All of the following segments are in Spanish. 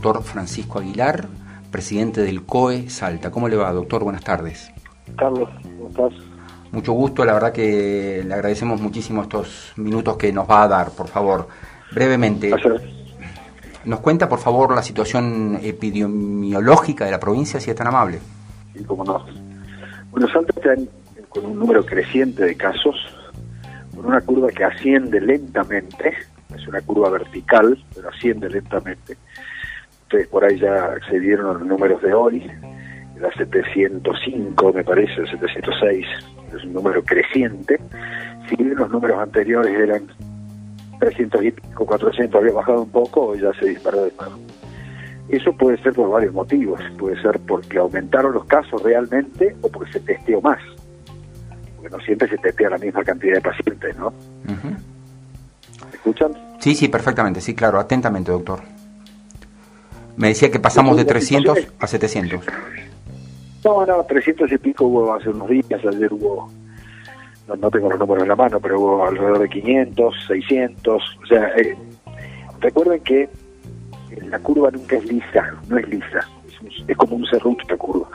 doctor Francisco Aguilar, presidente del COE Salta. ¿Cómo le va, doctor? Buenas tardes. Carlos, ¿cómo estás? Mucho gusto, la verdad que le agradecemos muchísimo estos minutos que nos va a dar, por favor. Brevemente, ¿nos cuenta, por favor, la situación epidemiológica de la provincia, si es tan amable? Sí, cómo no. Bueno, Salta está con un número creciente de casos, con una curva que asciende lentamente, es una curva vertical, pero asciende lentamente. Ustedes por ahí ya accedieron a los números de hoy, era 705 me parece, 706, es un número creciente. Si bien los números anteriores eran 300 y pico, 400, había bajado un poco, ya se disparó de nuevo. Eso puede ser por varios motivos, puede ser porque aumentaron los casos realmente o porque se testeó más. Porque no siempre se testea la misma cantidad de pacientes, ¿no? ¿Me escuchan? Sí, sí, perfectamente, sí, claro, atentamente, doctor. Me decía que pasamos de 300 a 700. No, no, 300 y pico hubo hace unos días, ayer hubo, no, tengo los números en la mano, pero hubo alrededor de 500, 600, o sea, eh, recuerden que la curva nunca es lisa, no es lisa, es, como un cerrucho la curva,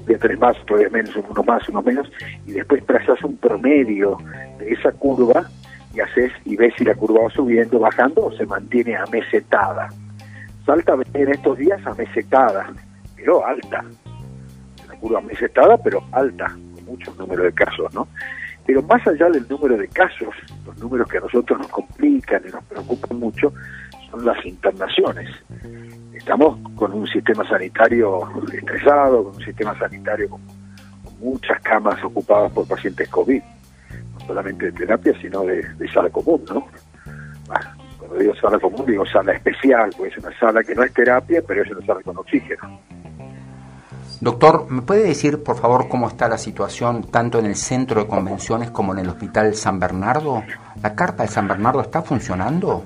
un día tenés más, otro día menos, uno más, uno menos, y después trazas un promedio de esa curva y haces y ves si la curva va subiendo, bajando o se mantiene amesetada. Salta en estos días amesetada, pero alta. Una curva amesetada, pero alta, con muchos números de casos, ¿no? Pero más allá del número de casos, los números que a nosotros nos complican y nos preocupan mucho, son las internaciones. Estamos con un sistema sanitario estresado, con un sistema sanitario con, muchas camas ocupadas por pacientes COVID, no solamente de terapia, sino de, sala común, ¿no? Cuando digo sala común, digo sala especial, pues es una sala que no es terapia, pero es una sala con oxígeno. Doctor, ¿me puede decir, por favor, cómo está la situación tanto en el centro de convenciones como en el Hospital San Bernardo? ¿La carta de San Bernardo está funcionando?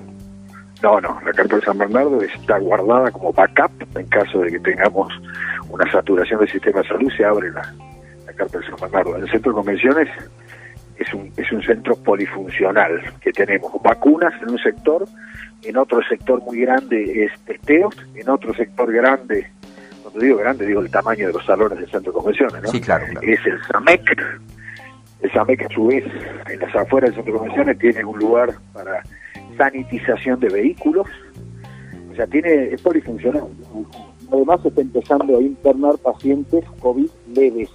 No, no, la carta de San Bernardo está guardada como backup en caso de que tengamos una saturación del sistema de salud, se abre la, carta de San Bernardo. En el centro de convenciones es un, es un centro polifuncional que tenemos vacunas en un sector, en otro sector muy grande es testeos, en otro sector grande, cuando digo grande digo el tamaño de los salones del centro de convenciones, ¿no? Sí, claro. Es el SAMEC. El SAMEC a su vez en las afueras del centro de convenciones tiene un lugar para sanitización de vehículos, o sea, tiene, es polifuncional. Además está empezando a internar pacientes COVID leves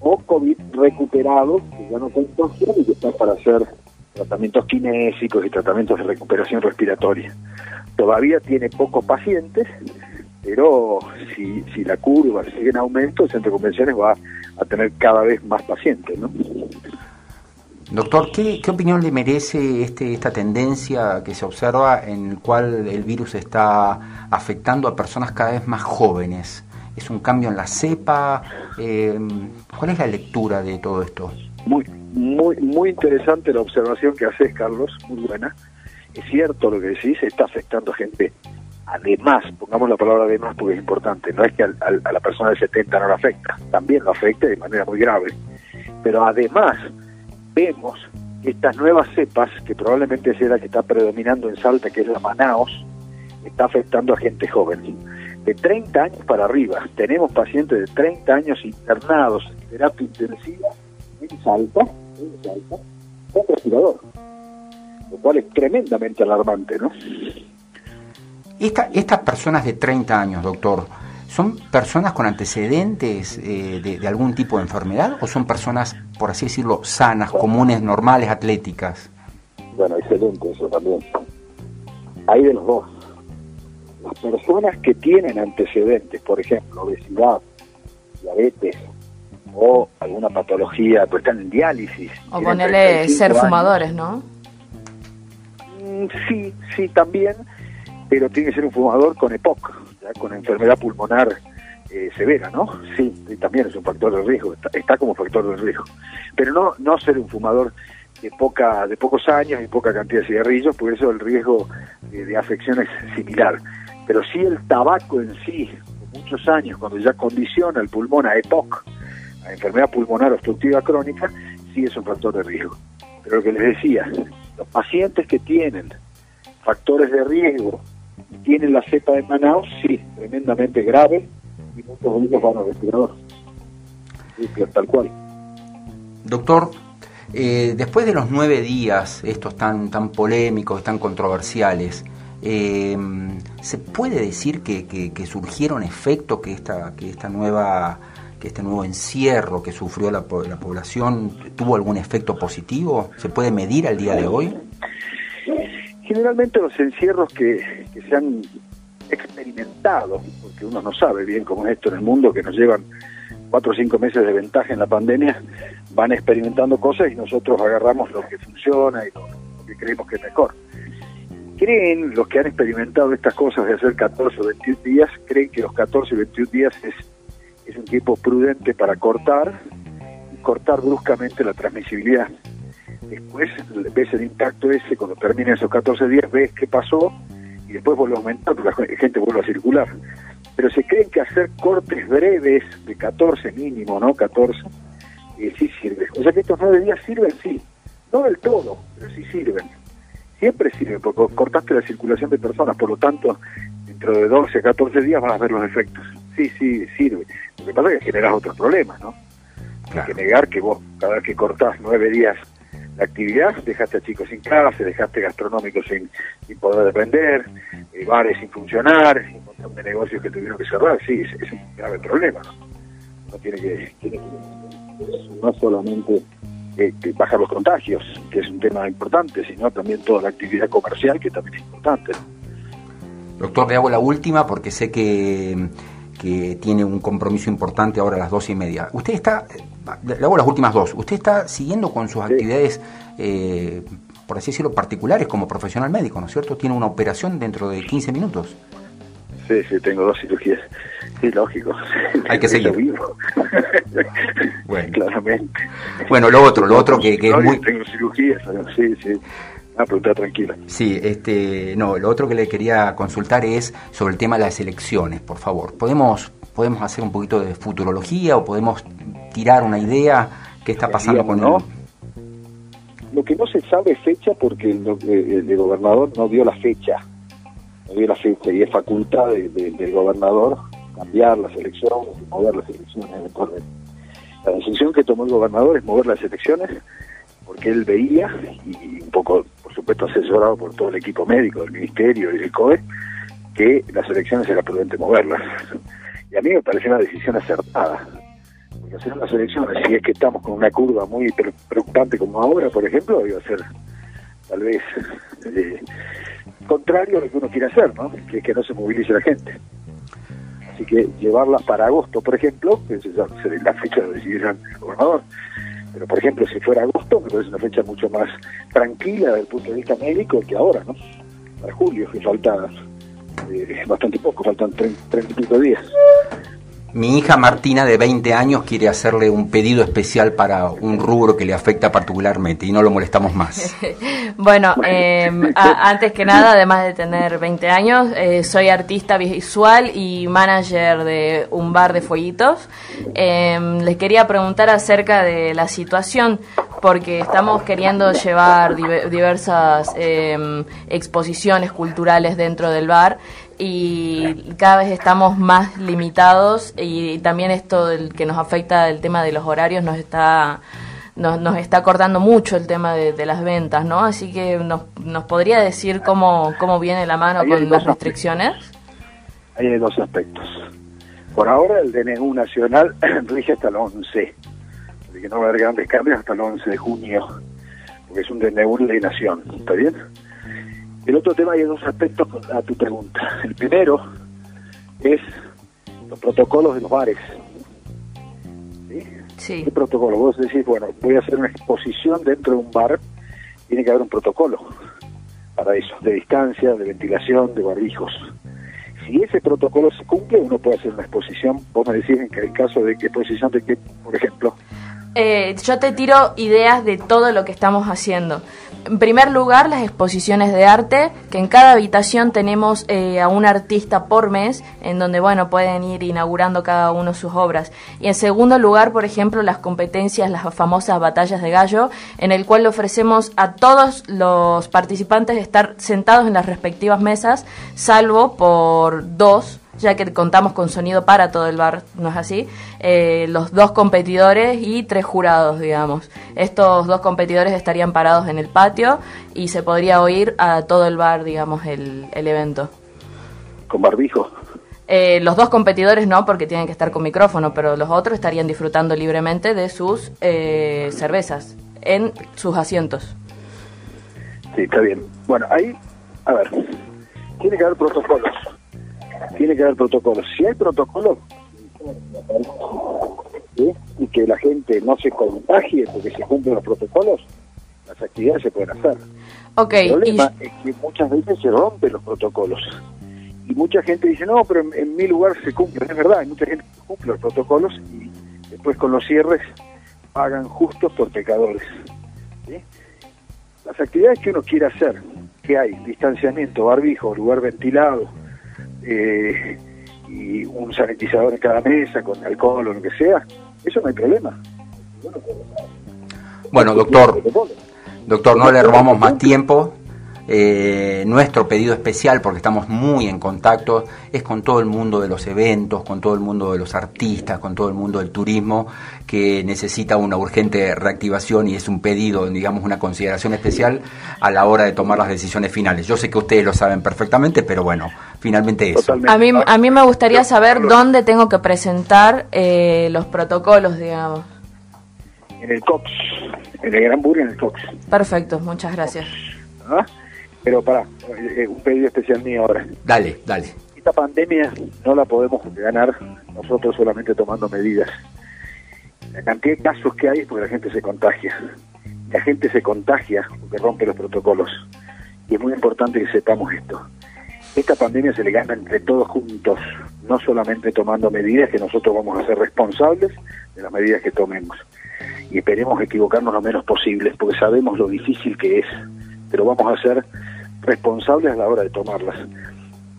o COVID recuperados, que ya no contagian y que están para hacer tratamientos kinésicos y tratamientos de recuperación respiratoria. Todavía tiene pocos pacientes, pero si, si la curva sigue en aumento, el centro de convenciones va a tener cada vez más pacientes, ¿no? Doctor, ¿qué, opinión le merece este, esta tendencia que se observa en el cual el virus está afectando a personas cada vez más jóvenes? ¿Es un cambio en la cepa? Eh, ¿Cuál es la lectura de todo esto? Muy, muy, muy interesante la observación que haces, Carlos, muy buena. Es cierto lo que decís, está afectando a gente. Además, pongamos la palabra además porque es importante, no es que a la persona de 70 no la afecta, también lo afecta de manera muy grave. Pero además, vemos que estas nuevas cepas, que probablemente sea la que está predominando en Salta, que es la Manaos, está afectando a gente joven. De 30 años para arriba, tenemos pacientes de 30 años internados en terapia intensiva en Salta, en Salta, con respirador, lo cual es tremendamente alarmante, ¿no? Esta, estas personas de 30 años, doctor, ¿Son personas con antecedentes eh, de, algún tipo de enfermedad o son personas, por así decirlo, sanas, comunes, normales, atléticas? Bueno, excelente eso también. Hay de los dos. Las personas que tienen antecedentes, por ejemplo, obesidad, diabetes o alguna patología, pues están en diálisis. O ponerle ser fumadores, ¿no? Mm, sí, sí, también, pero tiene que ser un fumador con EPOC con enfermedad pulmonar eh, severa, ¿no? Sí, también es un factor de riesgo, está, como factor de riesgo. Pero no, no ser un fumador de poca de pocos años y poca cantidad de cigarrillos, por eso el riesgo de, afección es similar. Pero sí el tabaco en sí, muchos años, cuando ya condiciona el pulmón a EPOC, a enfermedad pulmonar obstructiva crónica, sí es un factor de riesgo. Pero lo que les decía, los pacientes que tienen factores de riesgo tienen la cepa de Manaus, sí, tremendamente grave, y muchos de van al respirador. Tal cual. Doctor, eh, después de los nueve días, estos tan, tan polémicos, tan controversiales, eh, ¿se puede decir que, que, surgieron efectos que esta, que esta nueva que este nuevo encierro que sufrió la, la población tuvo algún efecto positivo? ¿Se puede medir al día de hoy? Generalmente los encierros que, que se han experimentado, porque uno no sabe bien cómo es esto en el mundo, que nos llevan cuatro o cinco meses de ventaja en la pandemia, van experimentando cosas y nosotros agarramos lo que funciona y lo, que creemos que es mejor. Creen los que han experimentado estas cosas de hacer 14 o 21 días, creen que los 14 o 21 días es, es un tiempo prudente para cortar y cortar bruscamente la transmisibilidad. Después ves el impacto ese, cuando terminen esos 14 días, ves qué pasó y después vuelve a aumentar porque la gente vuelve a circular pero se creen que hacer cortes breves de 14 mínimo, ¿no? 14, eh, sí sirve. O sea que estos nueve días sirven, sí. No del todo, pero sí sirven. Siempre sirven, porque cortaste la circulación de personas, por lo tanto, dentro de 12 a 14 días vas a ver los efectos. Sí, sí, sirve. Lo que pasa es que generas otros problemas, ¿no? Hay que negar que vos, cada vez que cortás nueve días la actividad, dejaste a chicos sin clase, dejaste gastronómicos sin, sin poder depender, eh, bares sin funcionar, un montón de negocios que tuvieron que cerrar, sí, es, un grave problema. ¿no? tiene, que, tiene que, no solamente eh, bajar los contagios, que es un tema importante, sino también toda la actividad comercial, que también es importante. Doctor, le hago la última porque sé que, que tiene un compromiso importante ahora a las dos y media. Usted está, le hago las últimas dos, usted está siguiendo con sus actividades eh, por así decirlo, particulares como profesional médico, ¿no es cierto? Tiene una operación dentro de 15 minutos. Sí, sí, tengo dos cirugías. Sí, lógico. Hay que seguir. Vivo. bueno. Claramente. Bueno, lo otro, lo otro que, que es muy... Tengo cirugías, sí, sí. Ah, pregunta tranquila. Sí, este, no, lo otro que le quería consultar es sobre el tema de las elecciones, por favor. ¿Podemos, podemos hacer un poquito de futurología o podemos tirar una idea qué está pasando con ¿no? Lo que no se sabe es fecha porque el, el, gobernador no dio la fecha, dio la y es facultad del gobernador cambiar las elecciones, mover las elecciones La decisión que tomó el gobernador es mover las elecciones porque él veía, y un poco, por supuesto, asesorado por todo el equipo médico del Ministerio y del COE, que las elecciones era prudente moverlas. Y a mí me parece una decisión acertada hacer las elecciones, si es que estamos con una curva muy preocupante como ahora, por ejemplo, iba a ser tal vez eh, contrario a lo que uno quiere hacer, ¿no? Que que no se movilice la gente. Así que llevarlas para agosto, por ejemplo, que es la fecha de decidir el gobernador. Pero, por ejemplo, si fuera agosto, me parece una fecha mucho más tranquila desde el punto de vista médico que ahora, ¿no? Para julio, que falta eh, bastante poco, faltan 30 y pico días. Mi hija Martina, de 20 años, quiere hacerle un pedido especial para un rubro que le afecta particularmente y no lo molestamos más. bueno, em, antes que nada, además de tener 20 años, eh, soy artista visual y manager de un bar de fueguitos. Em, les quería preguntar acerca de la situación, porque estamos queriendo llevar diversas em, exposiciones culturales dentro del bar y cada vez estamos más limitados y también esto del que nos afecta el tema de los horarios nos está nos, nos está cortando mucho el tema de, las ventas, ¿no? Así que nos, nos podría decir cómo, cómo viene la mano con las restricciones. Ahí hay dos aspectos. Por ahora el DNU nacional rige hasta el 11, así que no va a haber grandes cambios hasta el 11 de junio, porque es un DNU de nación, ¿está bien? El otro tema hay dos aspectos a tu pregunta. El primero es los protocolos de los bares. ¿Sí? ¿Qué protocolo? Vos decís, bueno, voy a hacer una exposición dentro de un bar, tiene que haber un protocolo para eso, de distancia, de ventilación, de barbijos. Si ese protocolo se cumple, uno puede hacer una exposición. Vos me decís en el caso de qué exposición de qué, por ejemplo. Eh, yo te tiro ideas de todo lo que estamos haciendo. En primer lugar, las exposiciones de arte, que en cada habitación tenemos eh, a un artista por mes, en donde, bueno, pueden ir inaugurando cada uno sus obras. Y en segundo lugar, por ejemplo, las competencias, las famosas batallas de gallo, en el cual ofrecemos a todos los participantes estar sentados en las respectivas mesas, salvo por dos ya que contamos con sonido para todo el bar, ¿no es así? Eh, los dos competidores y tres jurados, digamos. Estos dos competidores estarían parados en el patio y se podría oír a todo el bar, digamos, el, evento. ¿Con barbijo? Eh, los dos competidores no, porque tienen que estar con micrófono, pero los otros estarían disfrutando libremente de sus eh, cervezas en sus asientos. Sí, está bien. Bueno, ahí, a ver, tiene que haber protocolos tiene que haber protocolos. Si hay protocolos, y que la gente no se contagie porque se cumplen los protocolos, las actividades se pueden hacer. Okay, el problema es que muchas veces se rompen los protocolos. Y mucha gente dice, no, pero en, mi lugar se cumple. Es verdad, hay mucha gente que cumple los protocolos y después con los cierres pagan justos por pecadores. Las actividades que uno quiere hacer, que hay distanciamiento, barbijo, lugar ventilado, eh, y un sanitizador en cada mesa con alcohol o lo que sea, eso no hay problema. Bueno, doctor, doctor, no le robamos más tiempo. Eh, nuestro pedido especial, porque estamos muy en contacto, es con todo el mundo de los eventos, con todo el mundo de los artistas, con todo el mundo del turismo, que necesita una urgente reactivación y es un pedido, digamos, una consideración especial a la hora de tomar las decisiones finales. Yo sé que ustedes lo saben perfectamente, pero bueno, finalmente eso. A mí, a mí me gustaría saber dónde tengo que presentar eh, los protocolos, digamos. En el COX, en el Gran Burg, en el COX. Perfecto, muchas gracias. ¿Ah? Pero para, eh, un pedido especial mío ahora. Dale, dale. Esta pandemia no la podemos ganar nosotros solamente tomando medidas. La cantidad de casos que hay es porque la gente se contagia. La gente se contagia porque rompe los protocolos. Y es muy importante que sepamos esto. Esta pandemia se le gana entre todos juntos, no solamente tomando medidas que nosotros vamos a ser responsables de las medidas que tomemos. Y esperemos equivocarnos lo menos posible, porque sabemos lo difícil que es, pero vamos a ser responsables a la hora de tomarlas.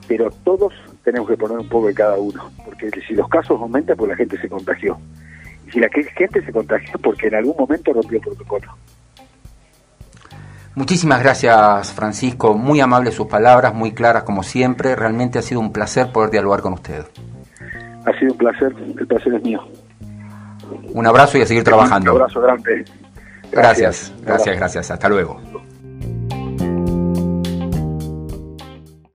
Pero todos tenemos que poner un poco de cada uno, porque si los casos aumentan, pues la gente se contagió. Y si la gente se contagió, porque en algún momento rompió el protocolo. Muchísimas gracias, Francisco. Muy amables sus palabras, muy claras como siempre. Realmente ha sido un placer poder dialogar con usted. Ha sido un placer, el placer es mío. Un abrazo y a seguir trabajando. Un abrazo grande. Gracias, gracias, gracias. Hasta luego.